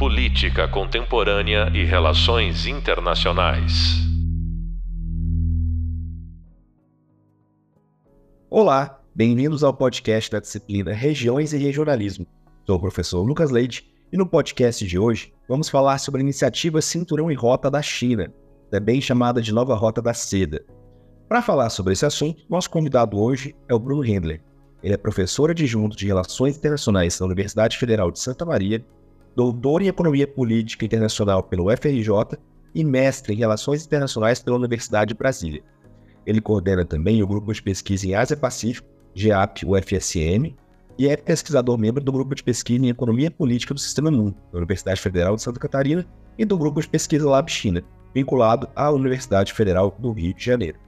Política Contemporânea e Relações Internacionais. Olá, bem-vindos ao podcast da disciplina Regiões e Regionalismo. Sou o professor Lucas Leite e no podcast de hoje vamos falar sobre a iniciativa Cinturão e Rota da China, também chamada de Nova Rota da Seda. Para falar sobre esse assunto, nosso convidado hoje é o Bruno Hendler. Ele é professor adjunto de Relações Internacionais na Universidade Federal de Santa Maria doutor em Economia Política Internacional pelo FRJ e mestre em Relações Internacionais pela Universidade de Brasília. Ele coordena também o Grupo de Pesquisa em Ásia-Pacífico, GEAP-UFSM, e é pesquisador membro do Grupo de Pesquisa em Economia Política do Sistema MUN, da Universidade Federal de Santa Catarina, e do Grupo de Pesquisa Lab China, vinculado à Universidade Federal do Rio de Janeiro.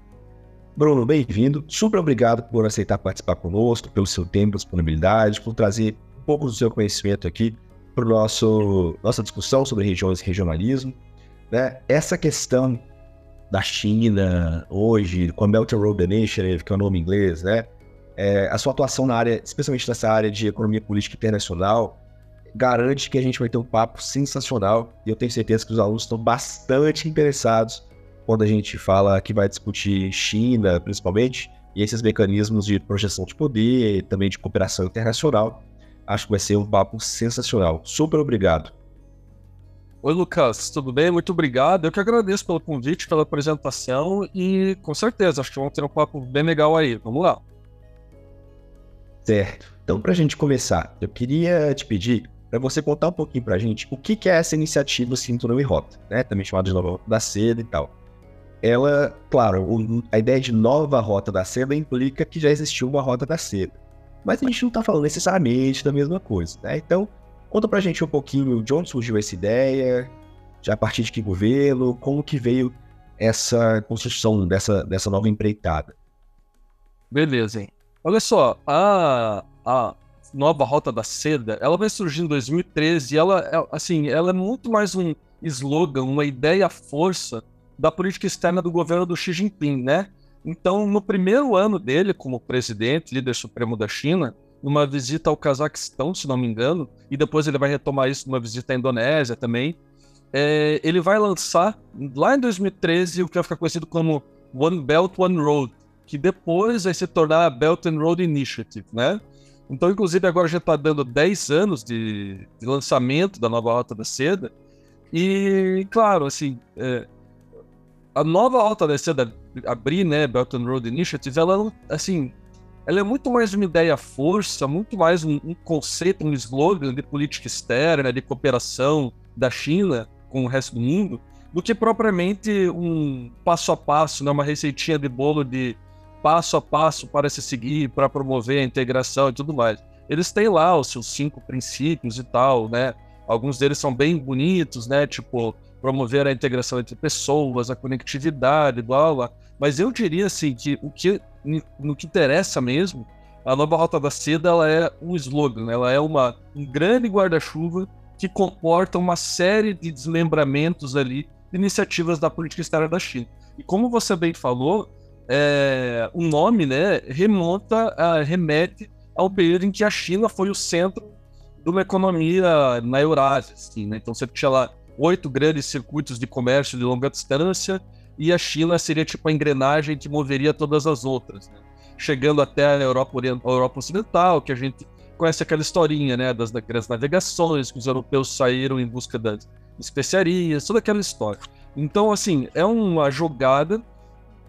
Bruno, bem-vindo. Super obrigado por aceitar participar conosco, pelo seu tempo, disponibilidade, por trazer um pouco do seu conhecimento aqui para nosso nossa discussão sobre regiões e regionalismo, né? Essa questão da China hoje, com a Belt and Road Initiative, que é o nome em inglês, né? É, a sua atuação na área, especialmente nessa área de economia política internacional, garante que a gente vai ter um papo sensacional e eu tenho certeza que os alunos estão bastante interessados quando a gente fala que vai discutir China, principalmente, e esses mecanismos de projeção de poder, também de cooperação internacional. Acho que vai ser um papo sensacional. Super obrigado. Oi, Lucas, tudo bem? Muito obrigado. Eu que agradeço pelo convite, pela apresentação e com certeza, acho que vamos ter um papo bem legal aí. Vamos lá. Certo. Então, para a gente começar, eu queria te pedir para você contar um pouquinho para a gente o que, que é essa iniciativa Cinturão e Rota, né? também chamada de Nova Rota da Seda e tal. Ela, claro, a ideia de Nova Rota da Seda implica que já existiu uma Rota da Seda. Mas a gente não está falando necessariamente da mesma coisa, né? Então, conta pra gente um pouquinho de onde surgiu essa ideia, de a partir de que governo, como que veio essa construção dessa, dessa nova empreitada. Beleza, hein? Olha só, a, a nova Rota da Seda, ela vai surgir em 2013 e ela, é, assim, ela é muito mais um slogan, uma ideia força da política externa do governo do Xi Jinping, né? Então, no primeiro ano dele como presidente, líder supremo da China, numa visita ao Cazaquistão, se não me engano, e depois ele vai retomar isso numa visita à Indonésia também, é, ele vai lançar, lá em 2013, o que vai ficar conhecido como One Belt, One Road, que depois vai se tornar a Belt and Road Initiative, né? Então, inclusive, agora já está dando 10 anos de, de, lançamento da nova Rota da Seda, e, claro, assim, é, a nova Rota da Seda abrir, né, Belt and Road Initiative, ela, assim, ela é muito mais uma ideia força, muito mais um, um, conceito, um slogan de política externa, de cooperação da China com o resto do mundo, do que propriamente um passo a passo, né, uma receitinha de bolo de passo a passo para se seguir, para promover a integração e tudo mais. Eles têm lá os seus cinco princípios e tal, né? Alguns deles são bem bonitos, né? Tipo, promover a integração entre pessoas, a conectividade, blá blá. Mas eu diria assim que o que no que interessa mesmo, a nova Rota da Seda ela é um slogan, ela é uma, um grande guarda-chuva que comporta uma série de desmembramentos ali de iniciativas da política externa da China. E como você bem falou, é, o nome né, remonta, a, remete ao período em que a China foi o centro de uma economia na Eurásia. Assim, né? Então você tinha lá oito grandes circuitos de comércio de longa distância, e a China seria tipo a engrenagem que moveria todas as outras, né? chegando até a Europa, a Europa Ocidental, que a gente conhece aquela historinha né, das, das navegações, que os europeus saíram em busca das especiarias, toda aquela história. Então, assim, é uma jogada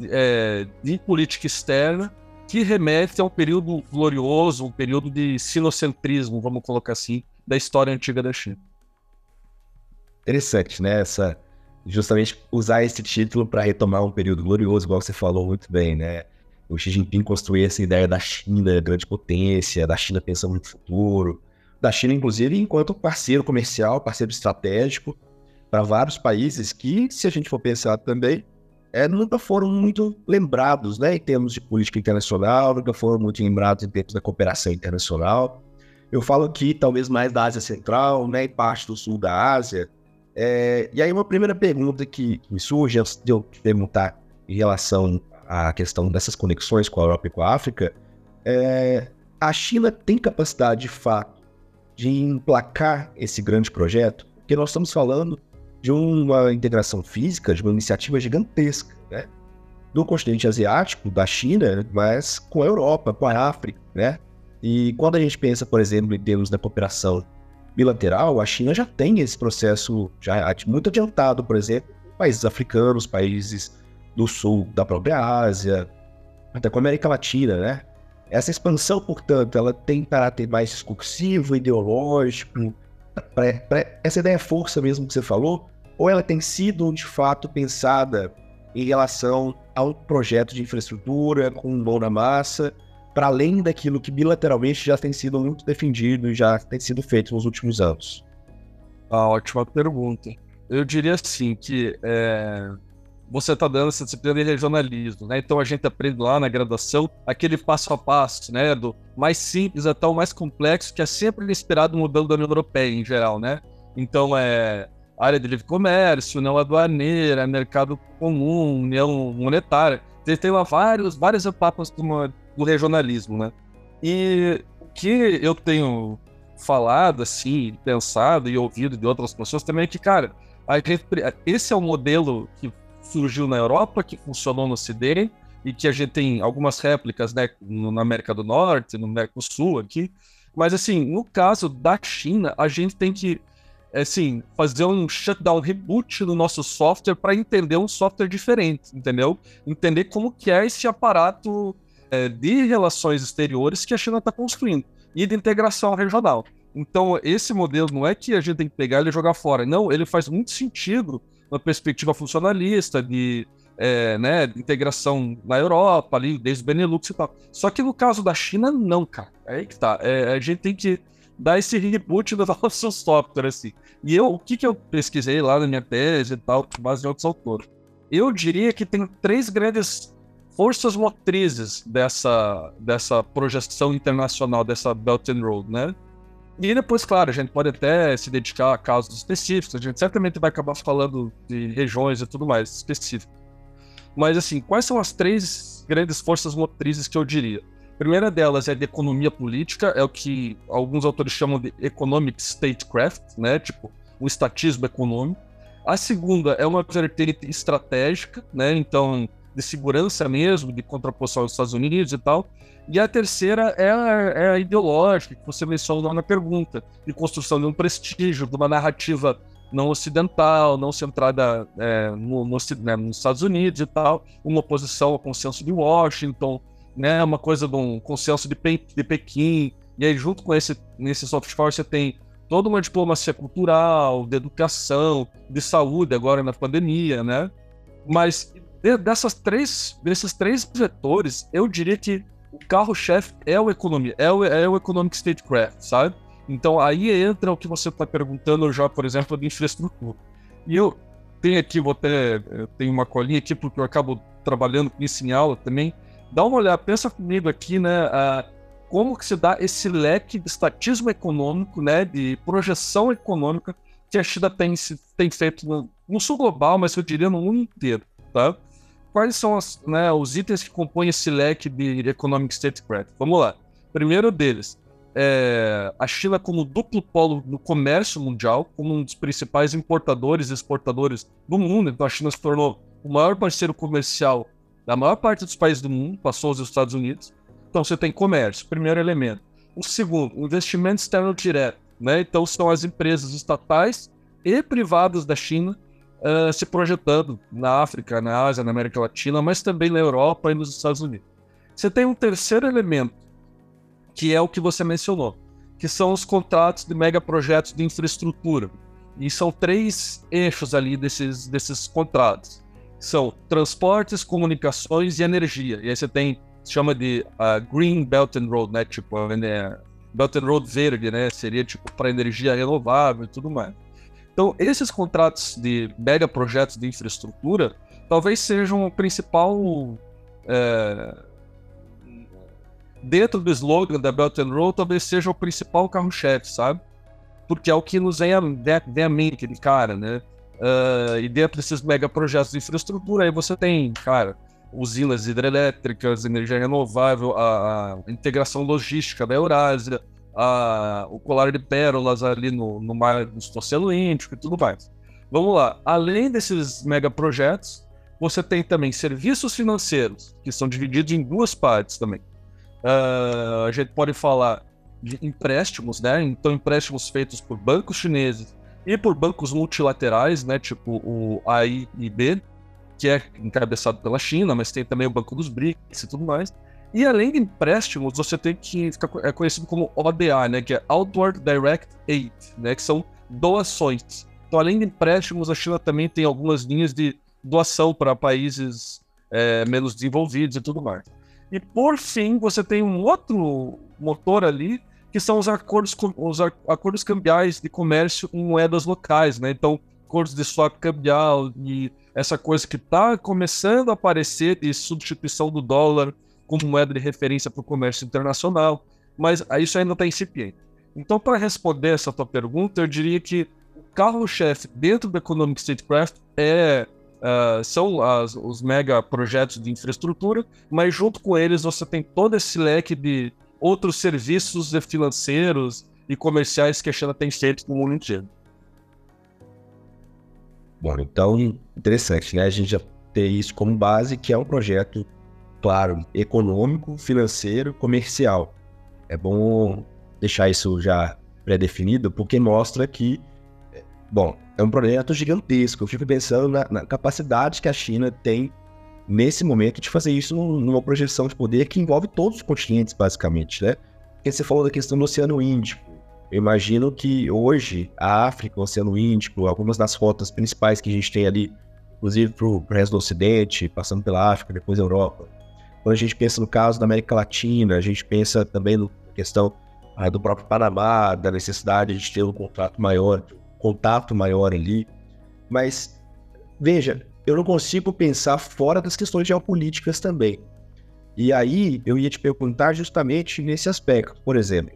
é, de política externa que remete a um período glorioso, um período de sinocentrismo, vamos colocar assim, da história antiga da China interessante, né? Essa, justamente usar esse título para retomar um período glorioso, igual você falou muito bem, né? O Xi Jinping construiu essa ideia da China grande potência, da China pensando no futuro, da China, inclusive, enquanto parceiro comercial, parceiro estratégico para vários países que, se a gente for pensar também, é, nunca foram muito lembrados né, em termos de política internacional, nunca foram muito lembrados em termos da cooperação internacional. Eu falo aqui, talvez mais da Ásia Central, né, e parte do sul da Ásia, é, e aí, uma primeira pergunta que me surge, antes de eu te perguntar em relação à questão dessas conexões com a Europa e com a África, é, a China tem capacidade, de fato, de emplacar esse grande projeto? Porque nós estamos falando de uma integração física, de uma iniciativa gigantesca, né? Do continente asiático, da China, mas com a Europa, com a África, né? E quando a gente pensa, por exemplo, em termos da cooperação bilateral, a China já tem esse processo já muito adiantado, por exemplo, países africanos, países do sul da própria Ásia, até com a América Latina, né? Essa expansão, portanto, ela tem caráter mais discursivo, ideológico, pra, pra, essa ideia é força mesmo que você falou, ou ela tem sido de fato pensada em relação a um projeto de infraestrutura com mão na massa, para além daquilo que bilateralmente já tem sido muito defendido e já tem sido feito nos últimos anos? Ah, ótima pergunta. Eu diria assim que é, você está dando essa disciplina de regionalismo, né? Então a gente aprende lá na graduação aquele passo a passo, né? Do mais simples até o mais complexo, que é sempre inspirado no modelo da União Europeia em geral, né? Então é área de livre comércio, não aduaneira, mercado comum, união monetária. Você tem lá vários, várias etapas do, do regionalismo, né? E o que eu tenho falado, assim, pensado e ouvido de outras pessoas também é que, cara, gente, esse é o modelo que surgiu na Europa, que funcionou no Ocidente, e que a gente tem algumas réplicas, né, na América do Norte, no Mercosul aqui. Mas, assim, no caso da China, a gente tem que, assim, fazer um shutdown, reboot no nosso software para entender um software diferente, entendeu? Entender como que é esse aparato de relações exteriores que a China está construindo e de integração regional. Então, esse modelo não é que a gente tem que pegar ele e jogar fora. Não, ele faz muito sentido uma perspectiva funcionalista de, é, né, integração na Europa, ali, desde o Benelux e tal. Só que no caso da China, não, cara. É aí que tá. É, a gente tem que dar esse reboot no nosso software, assim. E eu, o que, que eu pesquisei lá na minha tese e tal, com base em outros autores? Eu diria que tem três grandes forças motrizes dessa, dessa projeção internacional, dessa Belt and Road, né? E depois, claro, a gente pode até se dedicar a casos específicos, a gente certamente vai acabar falando de regiões e tudo mais específico. Mas, assim, quais são as três grandes forças motrizes que eu diria? A primeira delas é de economia política, é o que alguns autores chamam de economic statecraft, né? Tipo, um estatismo econômico. A segunda é uma vertente estratégica, né? Então, de segurança mesmo, de contraposição aos Estados Unidos e tal. E a terceira é a, é a ideológica, que você mencionou na pergunta, de construção de um prestígio, de uma narrativa não ocidental, não centrada é, no, no, né, nos Estados Unidos e tal, uma oposição ao consenso de Washington, né, uma coisa de um consenso de, Pe de Pequim, e aí junto com esse, nesse soft power você tem toda uma diplomacia cultural, de educação, de saúde agora na pandemia, né? Mas dessas três, desses três vetores, eu diria que o carro-chefe é o economia, é o, é o economic statecraft, sabe? Então aí entra o que você está perguntando já, por exemplo, de infraestrutura. E eu tenho aqui, vou até, tenho uma colinha aqui porque eu acabo trabalhando com isso em aula também. Dá uma olhada, pensa comigo aqui, né? Uh, como que se dá esse leque de estatismo econômico, né? De projeção econômica que a China tem, tem feito no, no sul global, mas eu diria no mundo inteiro, tá? Quais são as, né, os itens que compõem esse leque de Economic Statecraft? Vamos lá. Primeiro deles, é a China como duplo polo no comércio mundial, como um dos principais importadores e exportadores do mundo. Então a China se tornou o maior parceiro comercial da maior parte dos países do mundo, passou os Estados Unidos. Então você tem comércio, primeiro elemento. O segundo, investimento externo direto. Né? Então são as empresas estatais e privadas da China uh, se projetando na África, na Ásia, na América Latina, mas também na Europa e nos Estados Unidos. Você tem um terceiro elemento, que é o que você mencionou, que são os contratos de megaprojetos de infraestrutura. E são três eixos ali desses, desses contratos. São transportes, comunicações e energia. E aí você tem, se chama de uh, Green Belt and Road, né? Tipo, né? Belt and Road verde, né? Seria tipo para energia renovável e tudo mais. Então, esses contratos de mega projetos de infraestrutura talvez sejam o principal. É, dentro do slogan da Belt and Road, talvez seja o principal carro-chefe, sabe? Porque é o que nos vem vem a mente de cara, né? Uh, e dentro desses mega projetos de infraestrutura, aí você tem, cara, usinas hidrelétricas, energia renovável, a, a integração logística da Eurásia, o colar de pérolas ali no, no mar do Oceano Índico e tudo mais. Vamos lá. Além desses megaprojetos, você tem também serviços financeiros, que são divididos em duas partes também. Uh, a gente pode falar de empréstimos, né? Então, empréstimos feitos por bancos chineses e por bancos multilaterais, né? Tipo o AIIB, que é encabeçado pela China, mas tem também o Banco dos BRICS e tudo mais. E além de empréstimos, você tem que ficar é conhecido como ODA, né, que é Outward Direct Aid, né, que são doações. Então, além de empréstimos, a China também tem algumas linhas de doação para países é, menos desenvolvidos e tudo mais. E por fim, você tem um outro motor ali, que são os acordos, os acordos cambiais de comércio em moedas locais, né? Então, acordos de swap cambial e essa coisa que está começando a aparecer de substituição do dólar como moeda de referência para o comércio internacional, mas isso ainda está incipiente. Então, para responder essa tua pergunta, eu diria que o carro-chefe dentro do Economic Statecraft é, uh, são as, os mega projetos de infraestrutura, mas junto com eles você tem todo esse leque de outros serviços financeiros e comerciais que a China tem feito no mundo inteiro. Bom, então, interessante, né? A gente já ter isso como base, que é um projeto claro, econômico, financeiro, comercial. É bom deixar isso já pré-definido, porque mostra que, bom, é um projeto gigantesco. Eu fico pensando na, na, capacidade que a China tem nesse momento de fazer isso numa projeção de poder que envolve todos os continentes, basicamente, né? Porque você falou da questão do Oceano Índico. Eu imagino que hoje a África, o Oceano Índico, algumas das rotas principais que a gente tem ali, inclusive para o resto do Ocidente, passando pela África, depois a Europa, quando a gente pensa no caso da América Latina, a gente pensa também na questão ah, do próprio Panamá, da necessidade de ter um contrato maior, um contato maior ali. Mas, veja, eu não consigo pensar fora das questões geopolíticas também. E aí eu ia te perguntar justamente nesse aspecto. Por exemplo,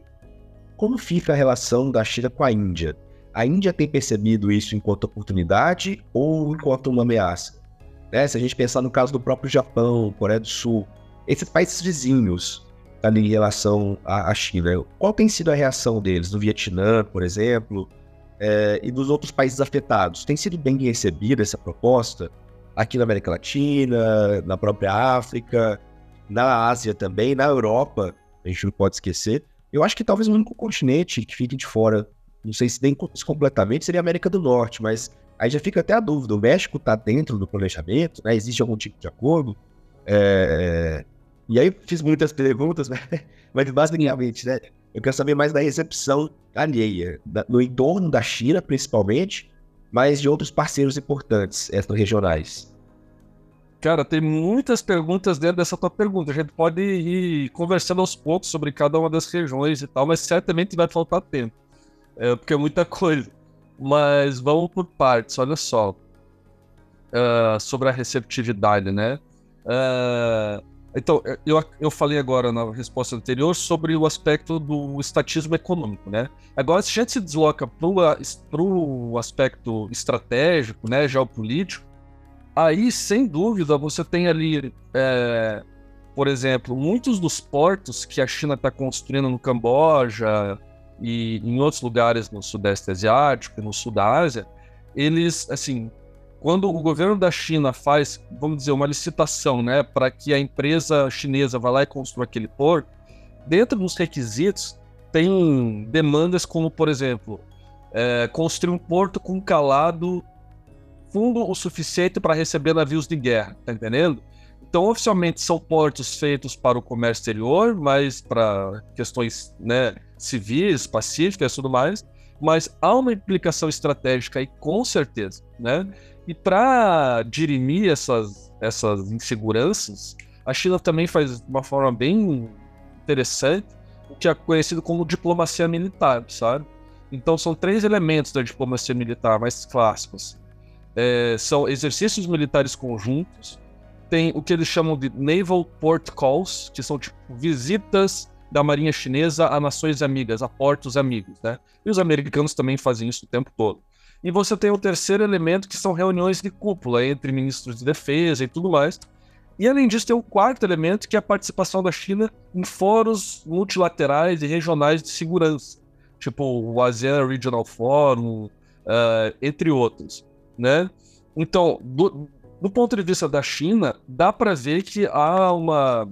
como fica a relação da China com a Índia? A Índia tem percebido isso enquanto oportunidade ou enquanto uma ameaça? Né? Se a gente pensar no caso do próprio Japão, Coreia do Sul, esses países vizinhos ali em relação à, China, qual tem sido a reação deles? No Vietnã, por exemplo, é, e dos outros países afetados? Tem sido bem recebida essa proposta? Aqui na América Latina, na própria África, na Ásia também, na Europa, a gente não pode esquecer. Eu acho que talvez o único continente que fique de fora, não sei se nem completamente, seria a América do Norte, mas aí já fica até a dúvida: o México está dentro do planejamento, né? existe algum tipo de acordo? É, é e aí fiz muitas perguntas, mas basicamente, né? Eu quero saber mais da recepção alheia, da, no entorno da China, principalmente, mas de outros parceiros importantes extra-regionais. Cara, tem muitas perguntas dentro dessa tua pergunta. A gente pode ir conversando aos poucos sobre cada uma das regiões e tal, mas certamente vai faltar tempo. É, porque é muita coisa. Mas vamos por partes, olha só. Uh, sobre a receptividade, né? Uh, então, é, eu, eu falei agora na resposta anterior sobre o aspecto do estatismo econômico, né? Agora, se a gente se desloca para o aspecto estratégico, né, geopolítico, aí, sem dúvida, você tem ali, é, por exemplo, muitos dos portos que a China está construindo no Camboja e em outros lugares no Sudeste Asiático, no Sul da Ásia, eles, assim, quando o governo da China faz, vamos dizer, uma licitação, né, para que a empresa chinesa vá lá e construa aquele porto, dentro dos requisitos tem demandas como, por exemplo, é, construir um porto com calado fundo o suficiente para receber navios de guerra, tá entendendo? Então, oficialmente, são portos feitos para o comércio exterior, mas para questões né, civis, pacíficas e tudo mais. Mas há uma implicação estratégica aí, com certeza, né? E para dirimir essas, essas inseguranças, a China também faz de uma forma bem interessante o que é conhecido como diplomacia militar, sabe? Então são três elementos da diplomacia militar mais clássicos. É, são exercícios militares conjuntos, tem o que eles chamam de Naval Port Calls, que são tipo visitas da Marinha Chinesa a nações amigas, a portos amigos, né? E os americanos também fazem isso o tempo todo. E você tem o terceiro elemento, que são reuniões de cúpula entre ministros de defesa e tudo mais. E além disso, tem um quarto elemento que é a participação da China em fóruns multilaterais e regionais de segurança, tipo o ASEAN Regional Forum, uh, entre outros, né? Então, do, do, ponto de vista da China, dá para ver que há uma,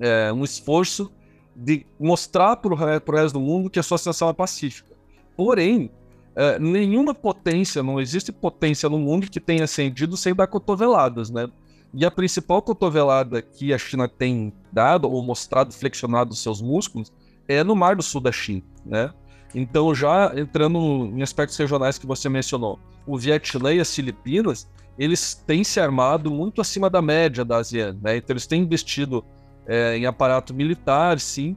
é, um esforço de mostrar para o resto do mundo que a sua ascensão é pacífica. Porém, é, nenhuma potência, não existe potência no mundo que tenha ascendido sem dar cotoveladas, né? E a principal cotovelada que a China tem dado ou mostrado, flexionado seus músculos, é no Mar do Sul da China, né? Então, já entrando em aspectos regionais que você mencionou, o Vietnã e as Filipinas, eles têm se armado muito acima da média da ASEAN, né? Então, eles têm investido é, em aparato militar, sim,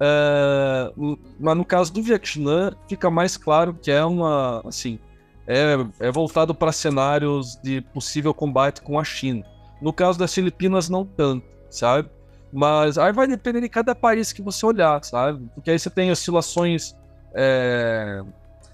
é, mas no caso do Vietnã, fica mais claro que é uma, assim, é, é voltado para cenários de possível combate com a China. No caso das Filipinas, não tanto, sabe? Mas aí vai depender de cada país que você olhar, sabe? Porque aí você tem oscilações é,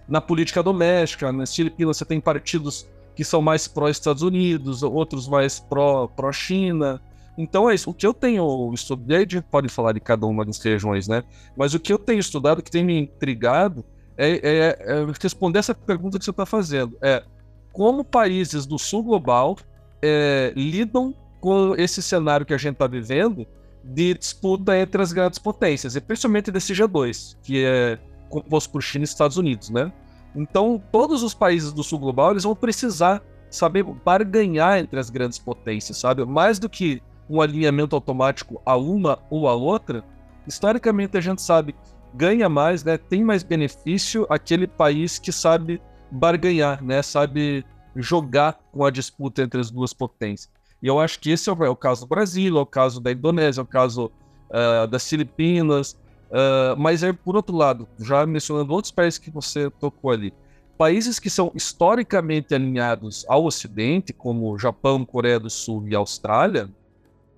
na política doméstica. Nas Filipinas você tem partidos que são mais pró-Estados Unidos, outros mais pró-China. Pró então é isso. O que eu tenho estudado, a gente pode falar de cada uma das regiões, né? Mas o que eu tenho estudado, que tem me intrigado, é, é, é responder essa pergunta que você está fazendo. É como países do sul global é, lidam com esse cenário que a gente está vivendo de disputa entre as grandes potências, e principalmente desse G2, que é composto por China e Estados Unidos, né? Então, todos os países do sul global eles vão precisar saber barganhar entre as grandes potências, sabe? Mais do que um alinhamento automático a uma ou a outra, historicamente a gente sabe ganha mais, né? Tem mais benefício aquele país que sabe barganhar, né? Sabe jogar com a disputa entre as duas potências. E eu acho que esse é o, é caso do Brasil, é o caso da Indonésia, é o caso uh, das Filipinas. Uh, mas é por outro lado, já mencionando outros países que você tocou ali, países que são historicamente alinhados ao Ocidente, como Japão, Coreia do Sul e Austrália,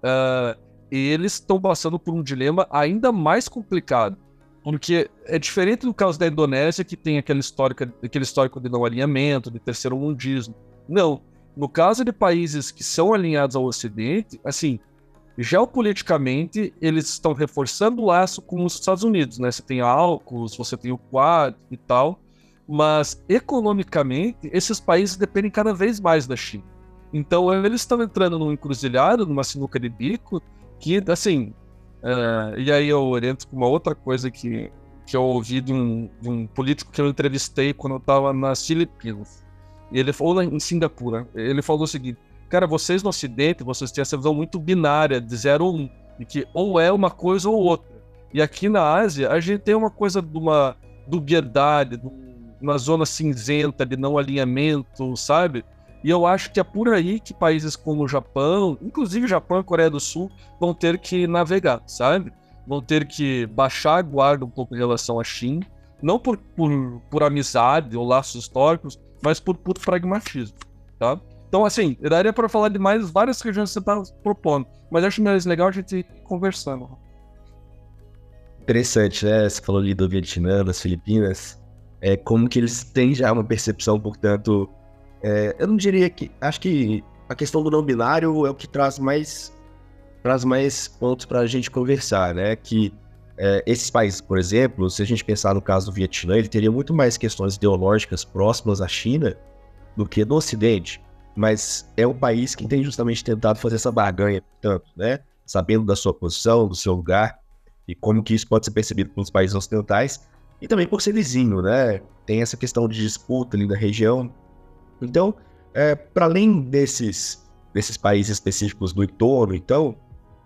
uh, eles estão passando por um dilema ainda mais complicado. Porque é diferente do caso da Indonésia, que tem aquele histórico, aquele histórico de não alinhamento, de terceiro mundismo. Não. No caso de países que são alinhados ao Ocidente, assim, geopoliticamente, eles estão reforçando o laço com os Estados Unidos, né? Você tem a AUKUS, você tem o Quad e tal, mas economicamente, esses países dependem cada vez mais da China. Então eles estão entrando num encruzilhado, numa sinuca de bico, que, assim. Uh, e aí eu oriento com uma outra coisa que, que eu ouvi de um, de um político que eu entrevistei quando eu estava nas Filipinas. E ele falou em Singapura. Ele falou o seguinte: Cara, vocês no Ocidente, vocês têm essa visão muito binária, de 0 ou 1, um, de que ou é uma coisa ou outra. E aqui na Ásia, a gente tem uma coisa de uma dubiedade, de uma zona cinzenta, de não alinhamento, sabe? E eu acho que é por aí que países como o Japão, inclusive Japão e Coreia do Sul, vão ter que navegar, sabe? Vão ter que baixar a guarda um pouco em relação à China, não por, por, por amizade ou laços históricos, mas por puro pragmatismo, tá? Então, assim, daria para falar de mais várias regiões que você está propondo, mas acho mais legal a gente ir conversando. Interessante, né? Você falou ali do Vietnã, das Filipinas, é como que eles têm já uma percepção, portanto, é, eu não diria que. Acho que a questão do não binário é o que traz mais, traz mais pontos para a gente conversar, né? Que é, esses países, por exemplo, se a gente pensar no caso do Vietnã, ele teria muito mais questões ideológicas próximas à China do que no Ocidente. Mas é um país que tem justamente tentado fazer essa barganha, portanto, né? Sabendo da sua posição, do seu lugar e como que isso pode ser percebido pelos países ocidentais e também por ser vizinho, né? Tem essa questão de disputa ali na região, então, é, para além desses, desses países específicos do entorno, então,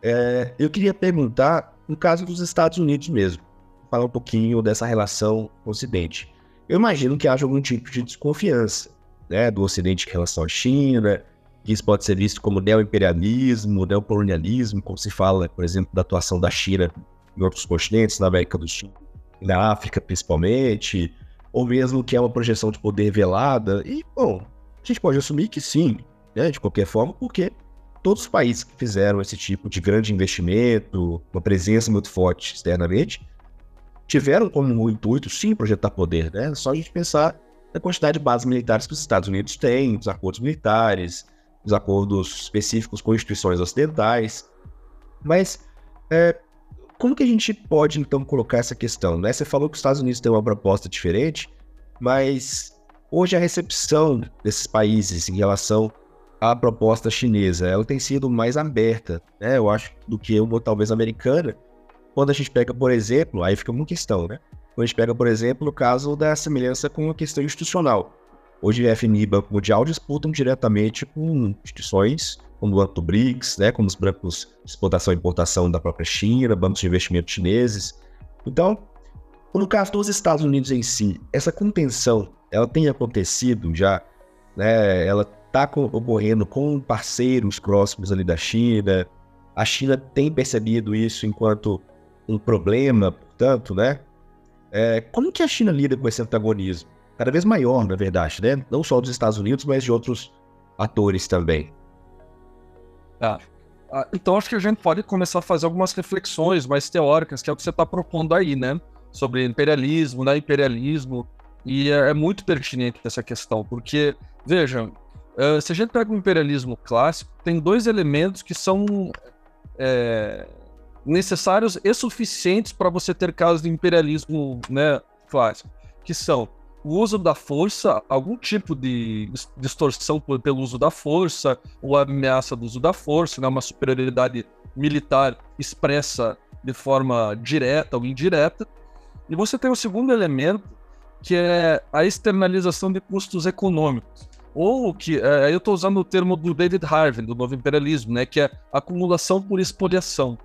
é, eu queria perguntar, no caso dos Estados Unidos mesmo, falar um pouquinho dessa relação com o Ocidente. Eu imagino que haja algum tipo de desconfiança né, do Ocidente em relação à China, que isso pode ser visto como neo-imperialismo, neocolonialismo, como se fala, por exemplo, da atuação da China em outros continentes, na América do Sul, na África principalmente, ou mesmo que é uma projeção de poder velada. E, bom, a gente pode assumir que sim, né, de qualquer forma, porque todos os países que fizeram esse tipo de grande investimento, uma presença muito forte externamente, tiveram como intuito, sim, projetar poder. Né? Só a gente pensar na quantidade de bases militares que os Estados Unidos têm, os acordos militares, os acordos específicos com instituições ocidentais. Mas é, como que a gente pode, então, colocar essa questão? Né? Você falou que os Estados Unidos têm uma proposta diferente, mas hoje a recepção desses países em relação à proposta chinesa, ela tem sido mais aberta, né? Eu acho, do que uma talvez americana. Quando a gente pega, por exemplo, aí fica uma questão, né? Quando a gente pega, por exemplo, o caso da semelhança com a questão institucional. Hoje a Banco Mundial disputam diretamente com instituições como o Banco BRICS, né, como os bancos de exportação e importação da própria China, bancos de investimento chineses. Então, no caso dos Estados Unidos em si, essa contenção, ela tem acontecido já, né, ela está ocorrendo com parceiros próximos ali da China, a China tem percebido isso enquanto um problema, portanto, né? É, como que a China lida com esse antagonismo? cada vez maior, na verdade, né? Não só dos Estados Unidos, mas de outros atores também. Ah, então acho que a gente pode começar a fazer algumas reflexões mais teóricas, que é o que você está propondo aí, né? Sobre imperialismo, né? Imperialismo. E é, é muito pertinente essa questão, porque, vejam, uh, se a gente pega o imperialismo clássico, tem dois elementos que são é, necessários e suficientes para você ter casos de imperialismo né, clássico, que são o uso da força, algum tipo de distorção pelo uso da força, ou ameaça do uso da força, né, uma superioridade militar expressa de forma direta ou indireta. E você tem o segundo elemento, que é a externalização de custos econômicos. Ou que, é, eu estou usando o termo do David Harvey, do novo imperialismo, né, que é acumulação por expoliação.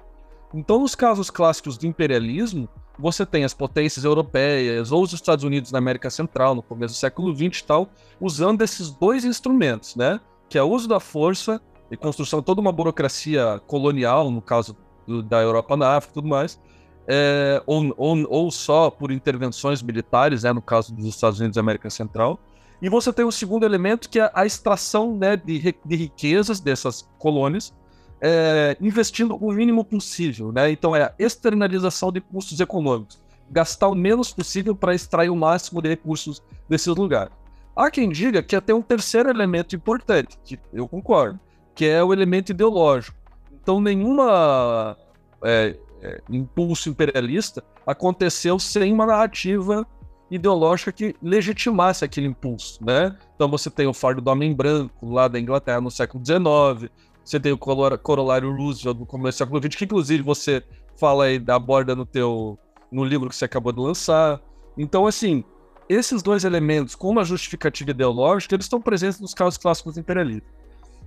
Então, nos casos clássicos de imperialismo, você tem as potências europeias ou os Estados Unidos na América Central, no começo do século XX e tal, usando esses dois instrumentos, né? Que é o uso da força e construção de toda uma burocracia colonial, no caso do, da Europa na África e tudo mais, é, ou, ou, ou, só por intervenções militares, né, no caso dos Estados Unidos da América Central. E você tem o segundo elemento, que é a extração né, de, de riquezas dessas colônias, é, investindo o mínimo possível, né? Então é a externalização de custos econômicos, gastar o menos possível para extrair o máximo de recursos desses lugares. Há quem diga que até um terceiro elemento importante, que eu concordo, que é o elemento ideológico. Então nenhuma é, é, impulso imperialista aconteceu sem uma narrativa ideológica que legitimasse aquele impulso, né? Então você tem o fardo do homem branco lá da Inglaterra no século XIX, você tem o corolário Roosevelt do século XX, que inclusive você fala aí, aborda no teu no livro que você acabou de lançar. Então, assim, esses dois elementos, com uma justificativa ideológica, eles estão presentes nos casos clássicos imperialistas.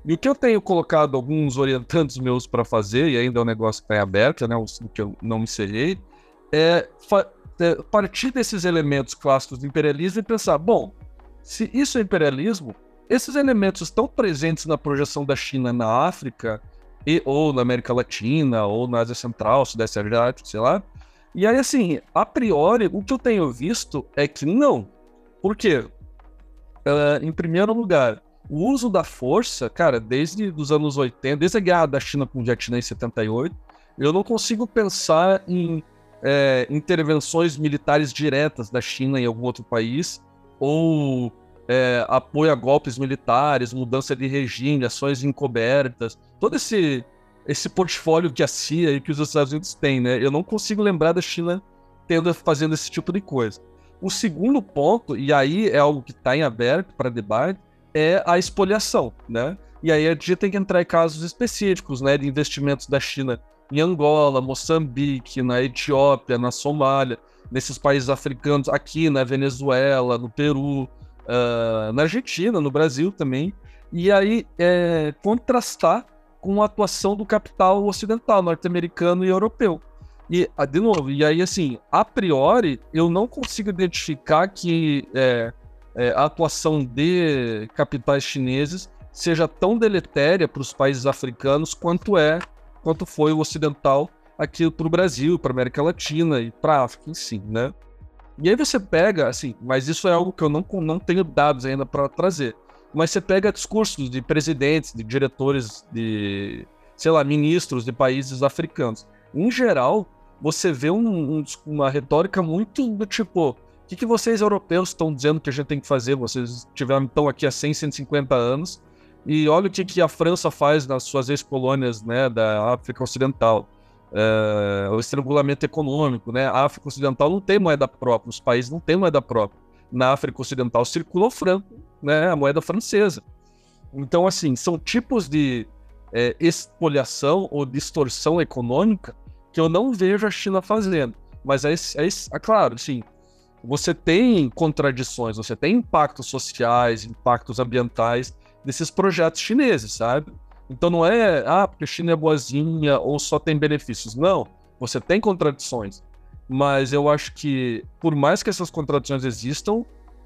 E o que eu tenho colocado alguns orientantes meus para fazer, e ainda é um negócio que está em aberto, né, o que eu não me encerrei, é, é partir desses elementos clássicos do imperialismo e pensar, bom, se isso é imperialismo, esses elementos estão presentes na projeção da China na África, e, ou na América Latina, ou na Ásia Central, Sudeste Asiático, sei lá. E aí, assim, a priori, o que eu tenho visto é que não. Por quê? Uh, em primeiro lugar, o uso da força, cara, desde os anos 80, desde a guerra da China com o Vietnã em 78, eu não consigo pensar em é, intervenções militares diretas da China em algum outro país, ou é, apoio a golpes militares, mudança de regime, ações encobertas, todo esse esse portfólio que a CIA e que os Estados Unidos têm, né? Eu não consigo lembrar da China tendo fazendo esse tipo de coisa. O segundo ponto, e aí é algo que está em aberto para debate, é a expoliação, né? E aí a gente tem que entrar em casos específicos, né, de investimentos da China em Angola, Moçambique, na Etiópia, na Somália, nesses países africanos, aqui na Venezuela, no Peru, uh, na Argentina, no Brasil também, e aí é, contrastar com a atuação do capital ocidental, norte-americano e europeu. E, ah, de novo, e aí assim, a priori, eu não consigo identificar que é, é, a atuação de capitais chineses seja tão deletéria para os países africanos quanto é, quanto foi o ocidental aqui para o Brasil, para a América Latina e para a África em si, né? E aí você pega, assim, mas isso é algo que eu não, não tenho dados ainda para trazer. Mas você pega discursos de presidentes, de diretores, de, sei lá, ministros de países africanos. Em geral, você vê um, um, uma retórica muito do tipo: o que, que vocês europeus estão dizendo que a gente tem que fazer? Vocês tiveram, estão aqui há 100, 150 anos E olha o que, que a França faz nas suas ex-colônias né, da África Ocidental. É, o estrangulamento econômico, né? A África Ocidental não tem moeda própria, os países não têm moeda própria. Na África Ocidental circula o franco, né? A moeda francesa. Então, assim, são tipos de é, ou distorção econômica que eu não vejo a China fazendo. Mas é, é, é claro, assim, você tem contradições, você tem impactos sociais, impactos ambientais desses projetos chineses, sabe? Então não é, ah, porque a China é boazinha ou só tem benefícios. Não, você tem contradições. Mas eu acho que, por mais que essas contradições existam,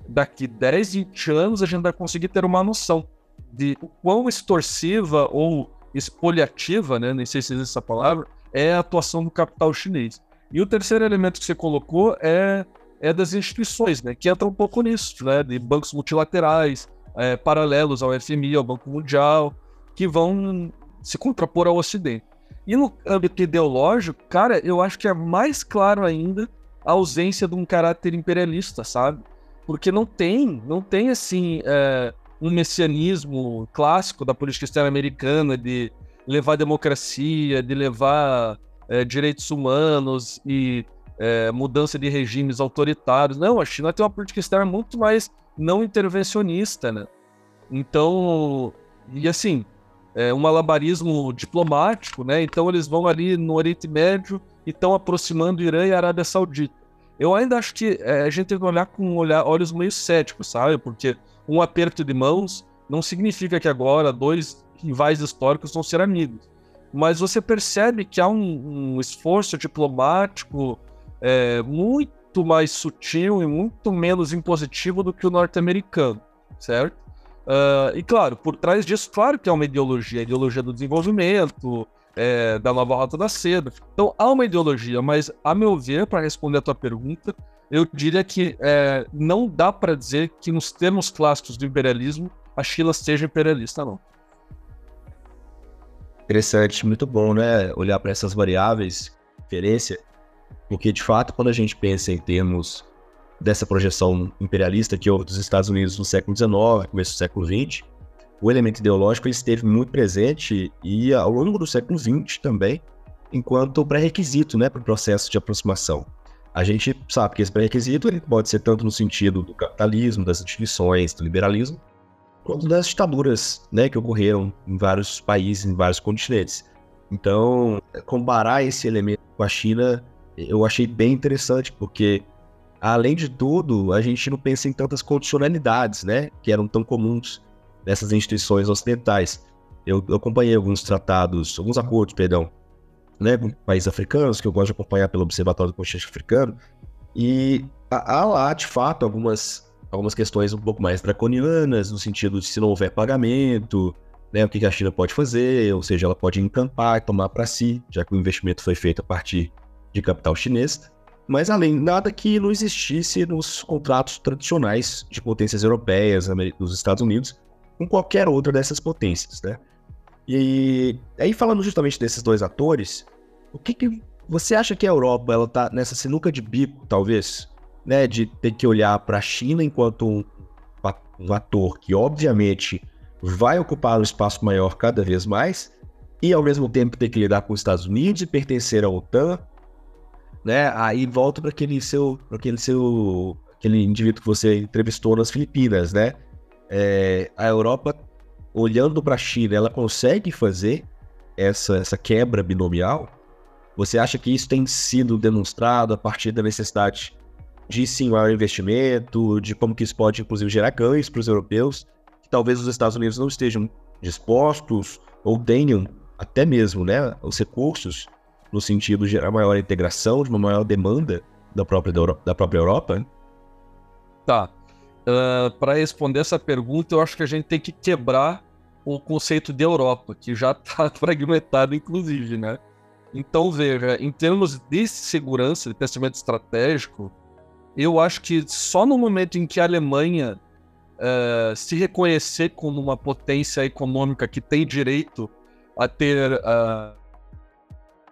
daqui 10, 20 anos a gente vai conseguir ter uma noção de o quão extorsiva ou expoliativa, né, nem sei se existe essa palavra, é a atuação do capital chinês. E o terceiro elemento que você colocou é, é das instituições, né, que entra um pouco nisso, né, de bancos multilaterais, é, paralelos ao FMI, ao Banco Mundial, que vão se contrapor ao Ocidente. E no âmbito ideológico, cara, eu acho que é mais claro ainda a ausência de um caráter imperialista, sabe? Porque não tem, não tem assim é, um messianismo clássico da política externa americana de levar democracia, de levar é, direitos humanos e é, mudança de regimes autoritários. Não, a China tem uma política externa muito mais não intervencionista, né? Então, e assim, é um malabarismo diplomático, né? Então eles vão ali no Oriente Médio e estão aproximando Irã e Arábia Saudita. Eu ainda acho que é, a gente tem que olhar com olhar, olhos meio céticos, sabe? Porque um aperto de mãos não significa que agora dois rivais históricos vão ser amigos. Mas você percebe que há um, um esforço diplomático é, muito mais sutil e muito menos impositivo do que o norte-americano, certo? Uh, e claro, por trás disso, claro que há uma ideologia, a ideologia do desenvolvimento, é, da nova rota da seda. Então há uma ideologia, mas a meu ver, para responder a tua pergunta, eu diria que é, não dá para dizer que nos termos clássicos do imperialismo a China seja imperialista, não. Interessante, muito bom, né? Olhar para essas variáveis, referência, porque de fato, quando a gente pensa em termos dessa projeção imperialista que houve dos Estados Unidos no século XIX, começo do século XX, o elemento ideológico esteve muito presente e ao longo do século XX também, enquanto pré-requisito né, para o processo de aproximação. A gente sabe que esse pré-requisito pode ser tanto no sentido do capitalismo, das instituições, do liberalismo, quanto das ditaduras né, que ocorreram em vários países, em vários continentes. Então, comparar esse elemento com a China, eu achei bem interessante, porque Além de tudo, a gente não pensa em tantas condicionalidades, né? Que eram tão comuns nessas instituições ocidentais. Eu, eu acompanhei alguns tratados, alguns acordos, perdão, né, com países africanos, que eu gosto de acompanhar pelo Observatório do Continente Africano, e há lá, de fato, algumas, algumas questões um pouco mais draconianas, no sentido de se não houver pagamento, né, o que a China pode fazer, ou seja, ela pode encampar e tomar para si, já que o investimento foi feito a partir de capital chinês mas além nada que não existisse nos contratos tradicionais de potências europeias, dos Estados Unidos, com qualquer outra dessas potências, né? E aí falando justamente desses dois atores, o que, que você acha que a Europa ela tá nessa sinuca de bico, talvez, né, de ter que olhar para a China enquanto um, um ator que obviamente vai ocupar um espaço maior cada vez mais e ao mesmo tempo ter que lidar com os Estados Unidos e pertencer à OTAN né? Aí volta para aquele seu, pra aquele seu, aquele indivíduo que você entrevistou nas Filipinas, né? É, a Europa, olhando para a China, ela consegue fazer essa, essa quebra binomial? Você acha que isso tem sido demonstrado a partir da necessidade de sim maior investimento, de como que isso pode, inclusive, gerar ganhos para os europeus, que talvez os Estados Unidos não estejam dispostos ou tenham até mesmo né, os recursos no sentido de gerar maior integração, de uma maior demanda da própria, da própria Europa? Tá. Uh, ah, Para responder essa pergunta, eu acho que a gente tem que quebrar o conceito de Europa, que já está fragmentado, inclusive, né? Então, veja, em termos de segurança, de pensamento estratégico, eu acho que só no momento em que a Alemanha uh, se reconhecer como uma potência econômica que tem direito a ter uh,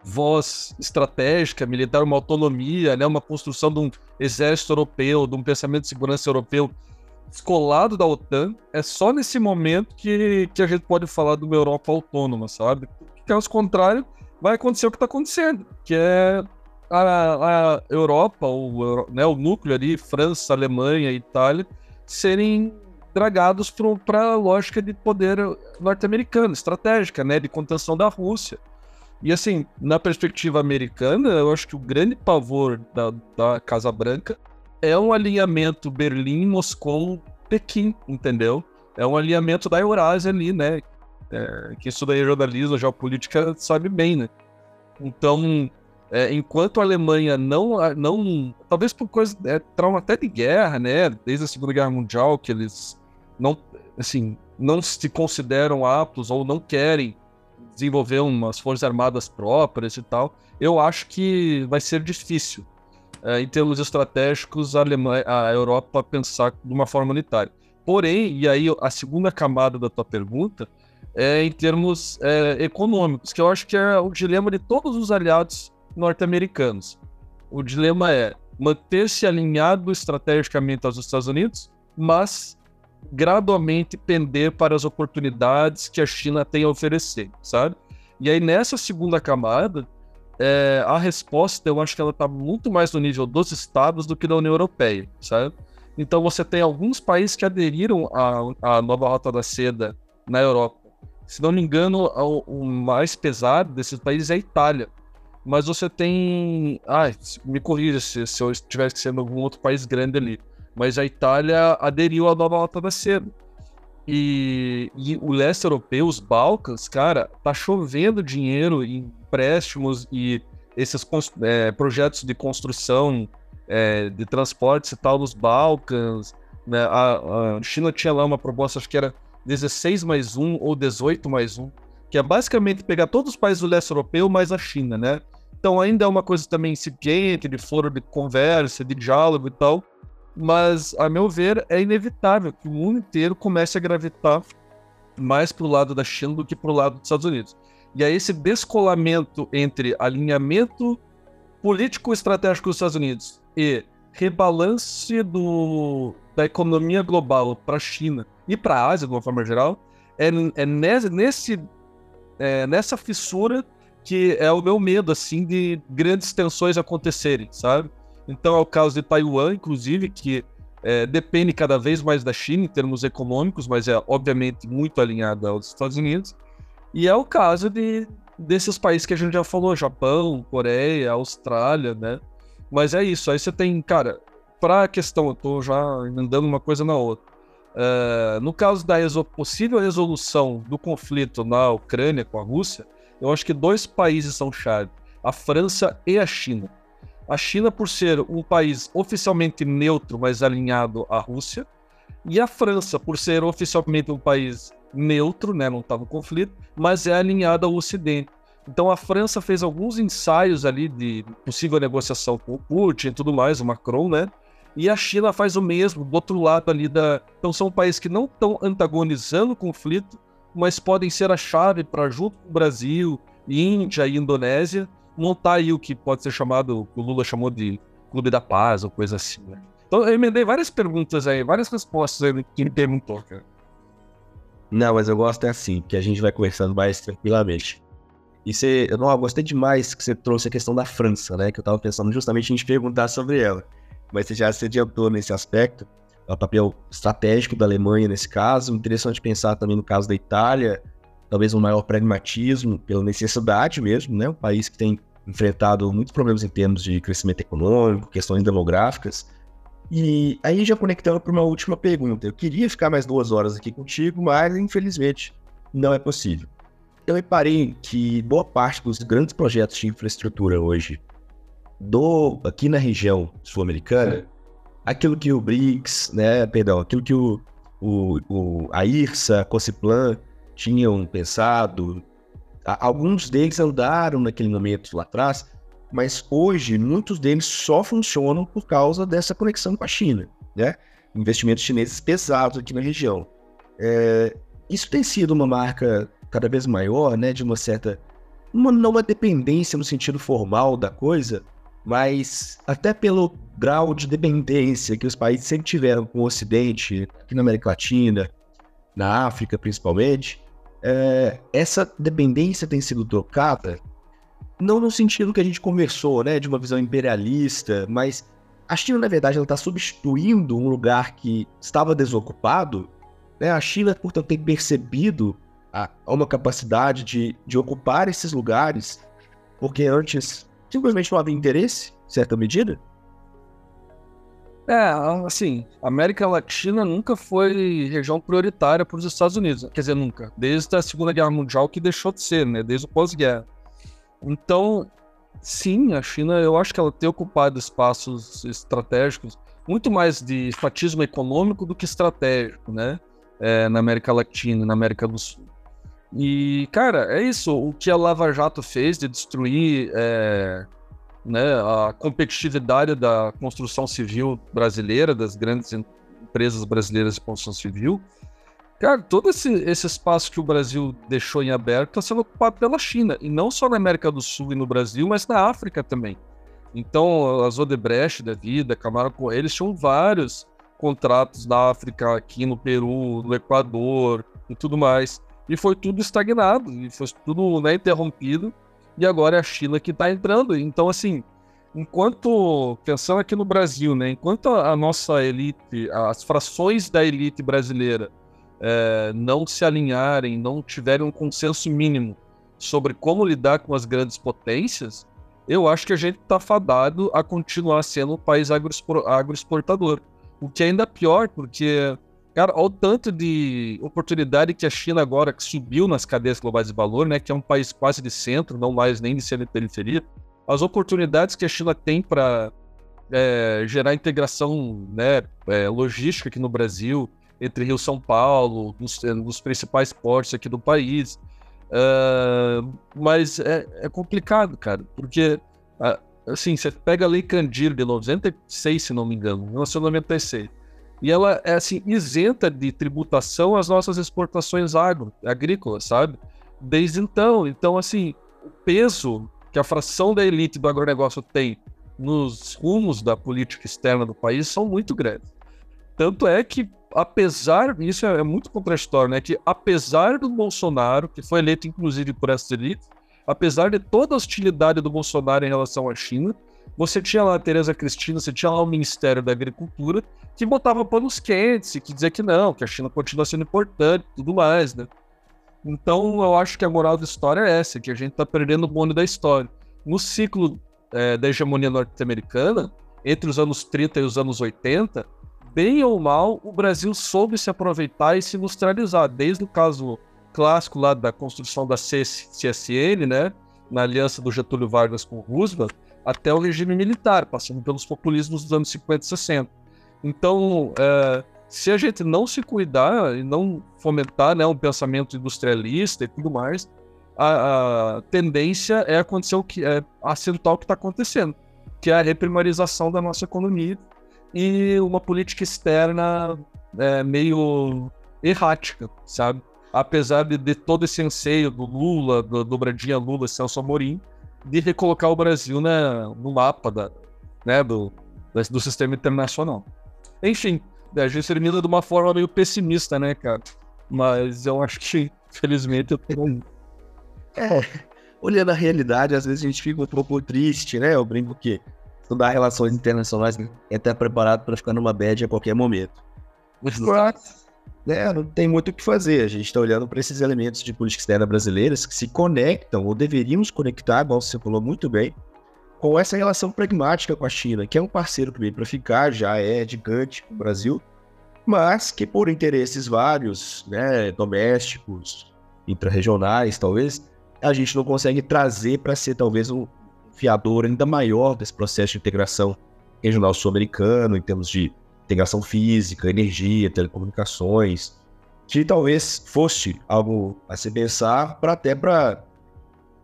voz estratégica, militar, uma autonomia, né, uma construção de um exército europeu, de um pensamento de segurança europeu descolado da OTAN, é só nesse momento que, que a gente pode falar de uma Europa autônoma, sabe? Caso contrário, vai acontecer o que está acontecendo, que é a, a Europa, o, né, o núcleo ali, França, Alemanha, Itália, serem dragados para a lógica de poder norte-americano, estratégica, né, de contenção da Rússia. E assim, na perspectiva americana, eu acho que o grande pavor da, da Casa Branca é um alinhamento Berlim-Moscou-Pequim, entendeu? É um alinhamento da Eurásia ali, né? É, quem estuda jornalismo, geopolítica, sabe bem, né? Então, é, enquanto a Alemanha não, não, talvez por coisa, é, trauma até de guerra, né? Desde a Segunda Guerra Mundial, que eles não, assim, não se consideram aptos ou não querem desenvolver umas forças armadas próprias e tal, eu acho que vai ser difícil, é, em termos estratégicos, a, Alemanha, a Europa pensar de uma forma unitária. Porém, e aí a segunda camada da tua pergunta, é em termos é, econômicos, que eu acho que é o dilema de todos os aliados norte-americanos. O dilema é manter-se alinhado estrategicamente aos Estados Unidos, mas gradualmente pender para as oportunidades que a China tem a oferecer, sabe? E aí nessa segunda camada, é, a resposta eu acho que ela está muito mais no nível dos estados do que da União Europeia, sabe? Então você tem alguns países que aderiram à, à nova Rota da Seda na Europa. Se não me engano, o, o mais pesado desses países é a Itália. Mas você tem. Ah, me corrija se, se eu estivesse sendo algum outro país grande ali mas a Itália aderiu à nova rota da seda. E, e, o leste europeu, os Balcãs, cara, tá chovendo dinheiro em empréstimos e esses é, projetos de construção é, de transportes e tal nos Balcãs. Né? A, a, China tinha lá uma proposta, acho que era 16 mais 1 ou 18 mais 1, que é basicamente pegar todos os países do leste europeu mais a China, né? Então ainda é uma coisa também incipiente, de foro de conversa, de diálogo e tal, mas, a meu ver, é inevitável que o mundo inteiro comece a gravitar mais para o lado da China do que para o lado dos Estados Unidos. E aí, esse descolamento entre alinhamento político-estratégico dos Estados Unidos e rebalance do, da economia global para a China e para a Ásia, de uma forma geral, é, é nesse, é, nessa fissura que é o meu medo, assim, de grandes tensões acontecerem, sabe? Então é o caso de Taiwan, inclusive, que é, depende cada vez mais da China em termos econômicos, mas é obviamente muito alinhado aos Estados Unidos. E é o caso de, desses países que a gente já falou, Japão, Coreia, Austrália, né? Mas é isso, aí você tem, cara, para a questão, eu tô já emendando uma coisa na outra. É, no caso da possível resolução do conflito na Ucrânia com a Rússia, eu acho que dois países são chave: a França e a China. A China, por ser um país oficialmente neutro, mas alinhado à Rússia, e a França, por ser oficialmente um país neutro, né, não está no conflito, mas é alinhada ao Ocidente. Então a França fez alguns ensaios ali de possível negociação com o Putin e tudo mais, o Macron, né? E a China faz o mesmo, do outro lado ali da. Então são países que não estão antagonizando o conflito, mas podem ser a chave para, junto com o Brasil, Índia e Indonésia, montar aí o que pode ser chamado, o Lula chamou de Clube da Paz ou coisa assim, né? Então eu emendei várias perguntas aí, várias respostas aí que ele perguntou, cara. Não, mas eu gosto é assim, que a gente vai conversando mais tranquilamente. E você, eu, não, eu gostei demais que você trouxe a questão da França, né? Que eu tava pensando justamente em te perguntar sobre ela. Mas você já se adiantou nesse aspecto, é o papel estratégico da Alemanha nesse caso. Interessante pensar também no caso da Itália, talvez um maior pragmatismo pela necessidade mesmo, né? Um país que tem enfrentado muitos problemas em termos de crescimento econômico, questões demográficas. E aí já conectando para uma última pergunta. Eu queria ficar mais duas horas aqui contigo, mas infelizmente não é possível. Eu reparei que boa parte dos grandes projetos de infraestrutura hoje do aqui na região sul-americana, aquilo que o BRICS, né, perdão, aquilo que o, o, o a IRSA, a COCIPLAN tinham pensado, Alguns deles andaram naquele momento lá atrás, mas hoje muitos deles só funcionam por causa dessa conexão com a China, né? Investimentos chineses pesados aqui na região. É, isso tem sido uma marca cada vez maior, né? De uma certa, uma, não uma dependência no sentido formal da coisa, mas até pelo grau de dependência que os países sempre tiveram com o Ocidente, aqui na América Latina, na África principalmente, é, essa dependência tem sido trocada, não no sentido que a gente conversou, né, de uma visão imperialista, mas a China, na verdade, ela está substituindo um lugar que estava desocupado. Né? A China, portanto, tem percebido a, uma capacidade de, de ocupar esses lugares, porque antes simplesmente não havia interesse, certa medida. É, assim, a América Latina nunca foi região prioritária para os Estados Unidos. Quer dizer, nunca. Desde a Segunda Guerra Mundial que deixou de ser, né? Desde o pós-guerra. Então, sim, a China, eu acho que ela tem ocupado espaços estratégicos, muito mais de fatismo econômico do que estratégico, né? É, na América Latina, na América do Sul. E, cara, é isso. O que a Lava Jato fez de destruir é, né, a competitividade da construção civil brasileira, das grandes empresas brasileiras de construção civil. Cara, todo esse, esse espaço que o Brasil deixou em aberto está sendo ocupado pela China, e não só na América do Sul e no Brasil, mas na África também. Então, as Odebrecht da vida, Camargo, eles tinham vários contratos na África, aqui no Peru, no Equador e tudo mais. E foi tudo estagnado, e foi tudo né, interrompido e agora é a China que está entrando. Então, assim, enquanto, pensando aqui no Brasil, né, enquanto a nossa elite, as frações da elite brasileira é, não se alinharem, não tiverem um consenso mínimo sobre como lidar com as grandes potências, eu acho que a gente está fadado a continuar sendo um país agroexportador. O que é ainda pior, porque Cara, olha o tanto de oportunidade que a China agora que subiu nas cadeias globais de valor, né, que é um país quase de centro, não mais nem de periferia, as oportunidades que a China tem para é, gerar integração né, é, logística aqui no Brasil, entre Rio e São Paulo, nos, é, nos principais portos aqui do país. Uh, mas é, é, complicado, cara, porque assim, você pega a Lei Candir de 96, se não me engano, 1996 e ela é assim isenta de tributação as nossas exportações agro, agrícolas, sabe? Desde então, então assim, o peso que a fração da elite do agronegócio tem nos rumos da política externa do país são muito grandes. Tanto é que, apesar, isso é, é muito contraditório, né? Que apesar do Bolsonaro, que foi eleito inclusive por essas elites, apesar de toda a hostilidade do Bolsonaro em relação à China, você tinha lá a Tereza Cristina, você tinha lá o Ministério da Agricultura, que botava panos quentes e que dizia que não, que a China continua sendo importante e tudo mais, né? Então eu acho que a moral da história é essa, que a gente está perdendo o bonde da história. No ciclo é, da hegemonia norte-americana, entre os anos 30 e os anos 80, bem ou mal, o Brasil soube se aproveitar e se industrializar, desde o caso clássico lá da construção da CSN, né, na aliança do Getúlio Vargas com Roosevelt, até o regime militar, passando pelos populismos dos anos 50 e 60. Então, é, se a gente não se cuidar e não fomentar né, um pensamento industrialista e tudo mais, a, a tendência é acontecer o que é acentuar o que está acontecendo, que é a reprimarização da nossa economia e uma política externa é, meio errática, sabe? Apesar de, de, todo esse anseio do Lula, do dobradinha Lula, Celso Amorim, de recolocar o Brasil né, no mapa da, né, do, do sistema internacional. Enfim, a gente termina de uma forma meio pessimista, né, cara? Mas eu acho que, felizmente, eu tenho. É, olhando a realidade, às vezes a gente fica um pouco triste, né? Eu brinco que estudar relações internacionais é estar preparado para ficar numa bad a qualquer momento. Mas, né, não tem muito o que fazer. A gente está olhando para esses elementos de política externa brasileiras que se conectam, ou deveríamos conectar, igual você falou muito bem, com essa relação pragmática com a China, que é um parceiro que veio para ficar, já é gigante no Brasil, mas que por interesses vários, né, domésticos, intrarregionais, talvez, a gente não consegue trazer para ser talvez um fiador ainda maior desse processo de integração regional sul-americano, em termos de integração física, energia, telecomunicações, que talvez fosse algo a se pensar para até para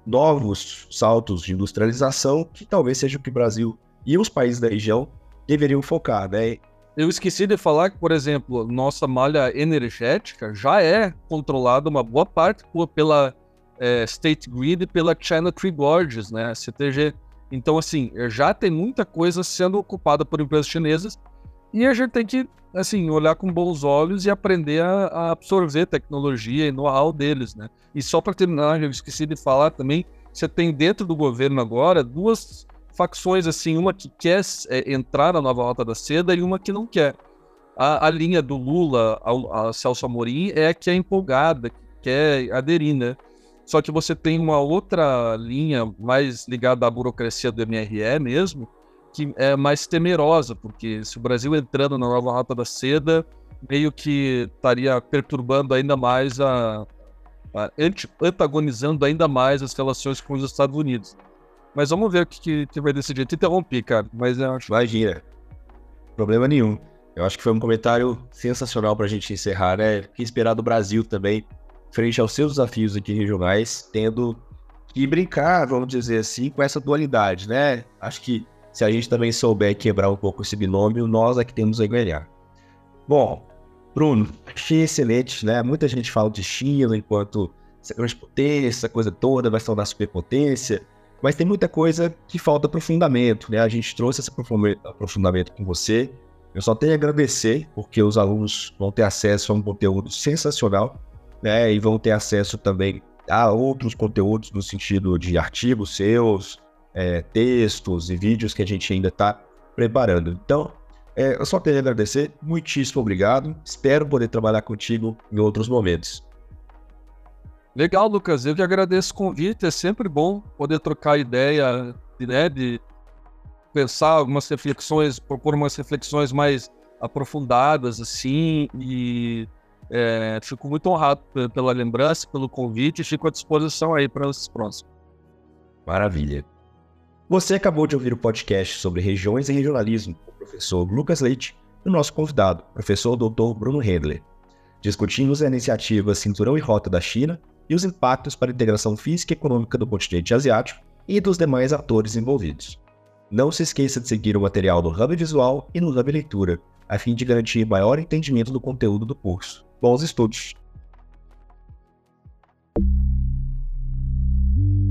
novos saltos de industrialização, que talvez seja o que o Brasil e os países da região deveriam focar, né? Eu esqueci de falar que, por exemplo, nossa malha energética já é controlada uma boa parte pela é, State Grid e pela China Tree Gorges, né? CTG. Então, assim, já tem muita coisa sendo ocupada por empresas chinesas e a gente tem que, assim, olhar com bons olhos e aprender a, a absorver tecnologia e know-how deles, né? E só para terminar, eu esqueci de falar também, você tem dentro do governo agora duas facções, assim, uma que quer é, entrar na nova Rota da Seda e uma que não quer. A, a linha do Lula ao, a Celso Amorim é a que é empolgada, que quer aderir, né? Só que você tem uma outra linha mais ligada à burocracia do MRE mesmo, que é mais temerosa, porque se o Brasil entrando na nova rota da seda, meio que estaria perturbando ainda mais a, a antagonizando ainda mais as relações com os Estados Unidos. Mas vamos ver o que, que vai decidir. Te interrompi, cara, mas eu acho. Imagina. Problema nenhum. Eu acho que foi um comentário sensacional para a gente encerrar, né? Que esperar do Brasil também frente aos seus desafios aqui regionais, tendo que brincar, vamos dizer assim, com essa dualidade, né? Acho que se a gente também souber quebrar um pouco esse binômio, nós é que temos a ganhar. Bom, Bruno, achei excelente, né? Muita gente fala de China enquanto essa grande potência, essa coisa toda vai se tornar superpotência, mas tem muita coisa que falta aprofundamento, né? A gente trouxe esse aprofundamento com você. Eu só tenho a agradecer, porque os alunos vão ter acesso a um conteúdo sensacional né? E vão ter acesso também a outros conteúdos no sentido de artigos seus, é, textos e vídeos que a gente ainda está preparando. Então, é, eu só tenho a agradecer, muitíssimo obrigado. Espero poder trabalhar contigo em outros momentos. Legal, Lucas. Eu que agradeço o convite. É sempre bom poder trocar ideia, né, de pensar algumas reflexões, propor umas reflexões mais aprofundadas, assim, e é, fico muito honrado pela lembrança, pelo convite e fico à disposição aí para os próximos. Maravilha. Você acabou de ouvir o podcast sobre regiões e regionalismo com o professor Lucas Leite e o nosso convidado, professor Dr. Bruno Hedler. Discutimos a iniciativa Cinturão e Rota da China e os impactos para a integração física e econômica do continente asiático e dos demais atores envolvidos. Não se esqueça de seguir o material no Hub Visual e no Hub Leitura, a fim de garantir maior entendimento do conteúdo do curso. Bons estudos!